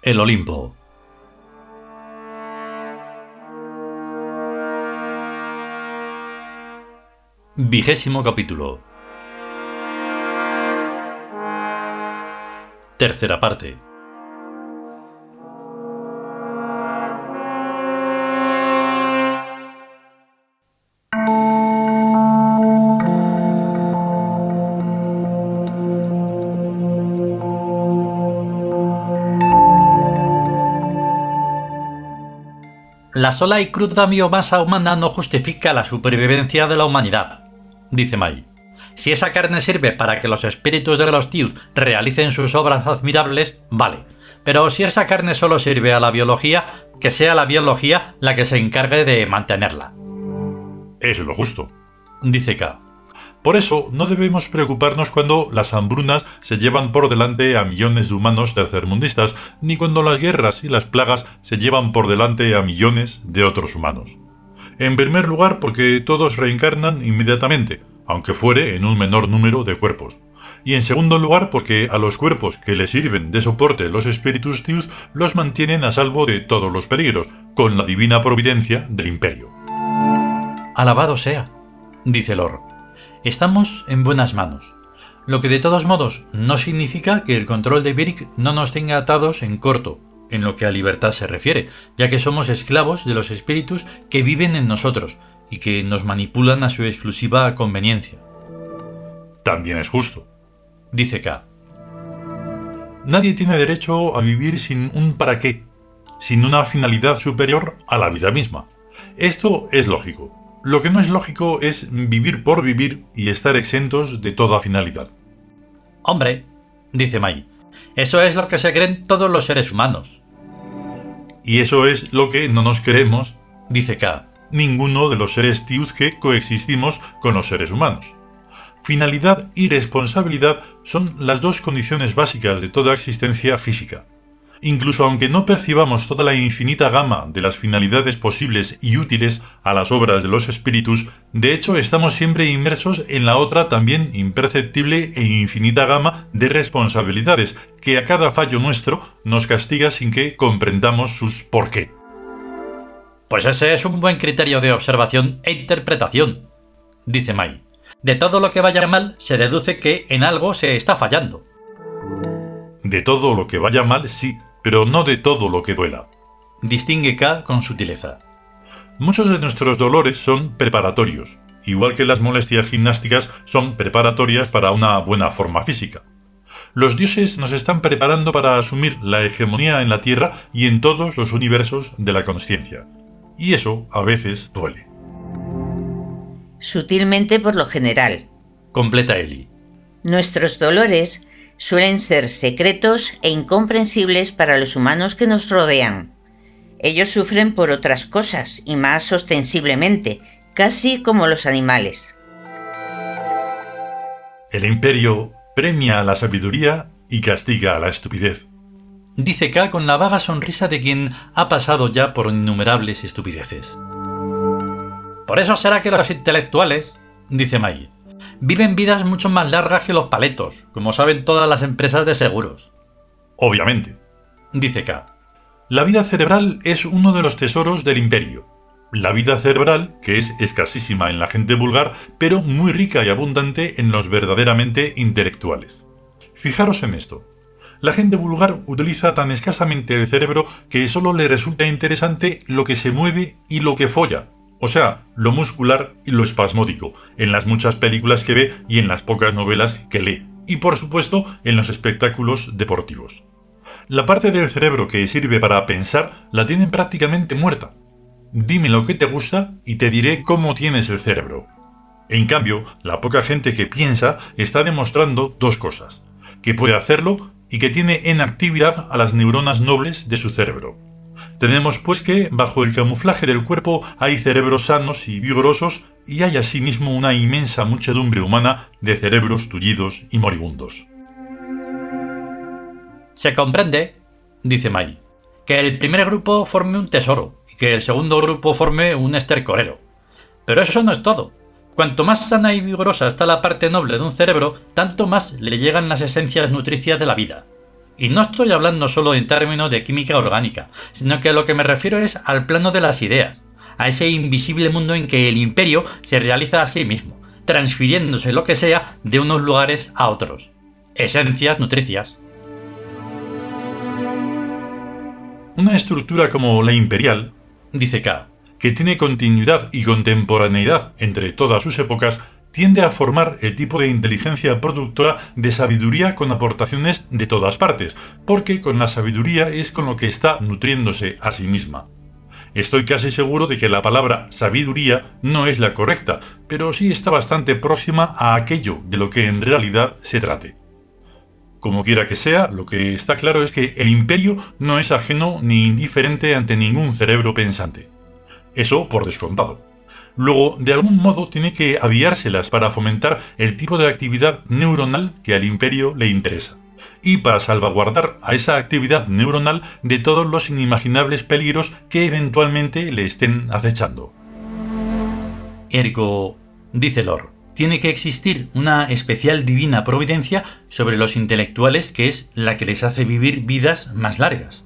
El Olimpo. Vigésimo capítulo. Tercera parte. La sola y cruda biomasa humana no justifica la supervivencia de la humanidad, dice Mai. Si esa carne sirve para que los espíritus de los Tiud realicen sus obras admirables, vale. Pero si esa carne solo sirve a la biología, que sea la biología la que se encargue de mantenerla. Eso es lo justo, dice K. Por eso no debemos preocuparnos cuando las hambrunas se llevan por delante a millones de humanos tercermundistas, ni cuando las guerras y las plagas se llevan por delante a millones de otros humanos. En primer lugar porque todos reencarnan inmediatamente, aunque fuere en un menor número de cuerpos. Y en segundo lugar porque a los cuerpos que les sirven de soporte los espíritus Tiud los mantienen a salvo de todos los peligros, con la divina providencia del imperio. Alabado sea, dice Lor estamos en buenas manos. Lo que de todos modos no significa que el control de Birk no nos tenga atados en corto, en lo que a libertad se refiere, ya que somos esclavos de los espíritus que viven en nosotros y que nos manipulan a su exclusiva conveniencia. También es justo, dice K. Nadie tiene derecho a vivir sin un para qué, sin una finalidad superior a la vida misma. Esto es lógico. Lo que no es lógico es vivir por vivir y estar exentos de toda finalidad. Hombre, dice Mai, eso es lo que se creen todos los seres humanos. Y eso es lo que no nos creemos, dice K, ninguno de los seres Tiud que coexistimos con los seres humanos. Finalidad y responsabilidad son las dos condiciones básicas de toda existencia física. Incluso aunque no percibamos toda la infinita gama de las finalidades posibles y útiles a las obras de los espíritus, de hecho estamos siempre inmersos en la otra también imperceptible e infinita gama de responsabilidades que a cada fallo nuestro nos castiga sin que comprendamos sus por qué. Pues ese es un buen criterio de observación e interpretación, dice Mai. De todo lo que vaya mal se deduce que en algo se está fallando. De todo lo que vaya mal, sí, pero no de todo lo que duela. Distingue K con sutileza. Muchos de nuestros dolores son preparatorios, igual que las molestias gimnásticas son preparatorias para una buena forma física. Los dioses nos están preparando para asumir la hegemonía en la Tierra y en todos los universos de la conciencia. Y eso a veces duele. Sutilmente por lo general. Completa Eli. Nuestros dolores suelen ser secretos e incomprensibles para los humanos que nos rodean. Ellos sufren por otras cosas y más ostensiblemente, casi como los animales. El imperio premia a la sabiduría y castiga a la estupidez. Dice K con la vaga sonrisa de quien ha pasado ya por innumerables estupideces. Por eso será que los intelectuales, dice Mai, viven vidas mucho más largas que los paletos, como saben todas las empresas de seguros. Obviamente, dice K. La vida cerebral es uno de los tesoros del imperio. La vida cerebral, que es escasísima en la gente vulgar, pero muy rica y abundante en los verdaderamente intelectuales. Fijaros en esto. La gente vulgar utiliza tan escasamente el cerebro que solo le resulta interesante lo que se mueve y lo que folla, o sea, lo muscular y lo espasmódico, en las muchas películas que ve y en las pocas novelas que lee, y por supuesto en los espectáculos deportivos. La parte del cerebro que sirve para pensar la tienen prácticamente muerta. Dime lo que te gusta y te diré cómo tienes el cerebro. En cambio, la poca gente que piensa está demostrando dos cosas, que puede hacerlo y que tiene en actividad a las neuronas nobles de su cerebro. Tenemos pues que, bajo el camuflaje del cuerpo, hay cerebros sanos y vigorosos y hay asimismo una inmensa muchedumbre humana de cerebros tullidos y moribundos. Se comprende, dice Mai, que el primer grupo forme un tesoro y que el segundo grupo forme un estercorero. Pero eso no es todo. Cuanto más sana y vigorosa está la parte noble de un cerebro, tanto más le llegan las esencias nutricias de la vida. Y no estoy hablando solo en términos de química orgánica, sino que a lo que me refiero es al plano de las ideas, a ese invisible mundo en que el imperio se realiza a sí mismo, transfiriéndose lo que sea de unos lugares a otros. Esencias nutricias. Una estructura como la imperial, dice K, que tiene continuidad y contemporaneidad entre todas sus épocas, tiende a formar el tipo de inteligencia productora de sabiduría con aportaciones de todas partes, porque con la sabiduría es con lo que está nutriéndose a sí misma. Estoy casi seguro de que la palabra sabiduría no es la correcta, pero sí está bastante próxima a aquello de lo que en realidad se trate. Como quiera que sea, lo que está claro es que el imperio no es ajeno ni indiferente ante ningún cerebro pensante. Eso por descontado. Luego, de algún modo, tiene que aviárselas para fomentar el tipo de actividad neuronal que al imperio le interesa, y para salvaguardar a esa actividad neuronal de todos los inimaginables peligros que eventualmente le estén acechando. Ergo, dice Lor, tiene que existir una especial divina providencia sobre los intelectuales que es la que les hace vivir vidas más largas.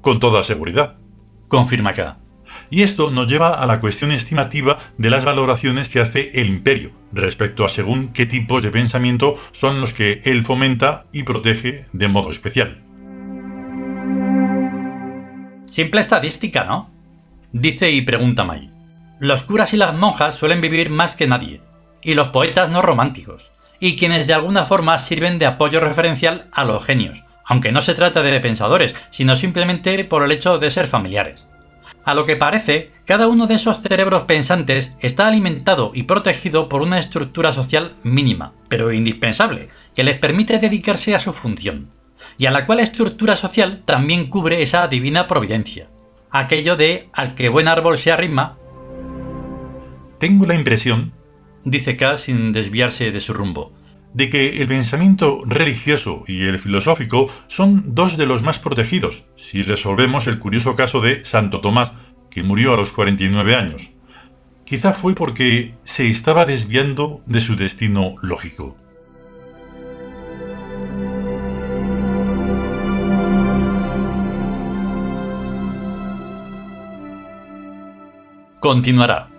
Con toda seguridad. Confirma acá. Y esto nos lleva a la cuestión estimativa de las valoraciones que hace el imperio respecto a según qué tipos de pensamiento son los que él fomenta y protege de modo especial. Simple estadística, ¿no? Dice y pregunta May. Los curas y las monjas suelen vivir más que nadie, y los poetas no románticos, y quienes de alguna forma sirven de apoyo referencial a los genios, aunque no se trata de pensadores, sino simplemente por el hecho de ser familiares. A lo que parece, cada uno de esos cerebros pensantes está alimentado y protegido por una estructura social mínima, pero indispensable, que les permite dedicarse a su función, y a la cual estructura social también cubre esa divina providencia. Aquello de al que buen árbol se arrima. Tengo la impresión, dice K sin desviarse de su rumbo, de que el pensamiento religioso y el filosófico son dos de los más protegidos, si resolvemos el curioso caso de Santo Tomás, que murió a los 49 años. Quizá fue porque se estaba desviando de su destino lógico. Continuará.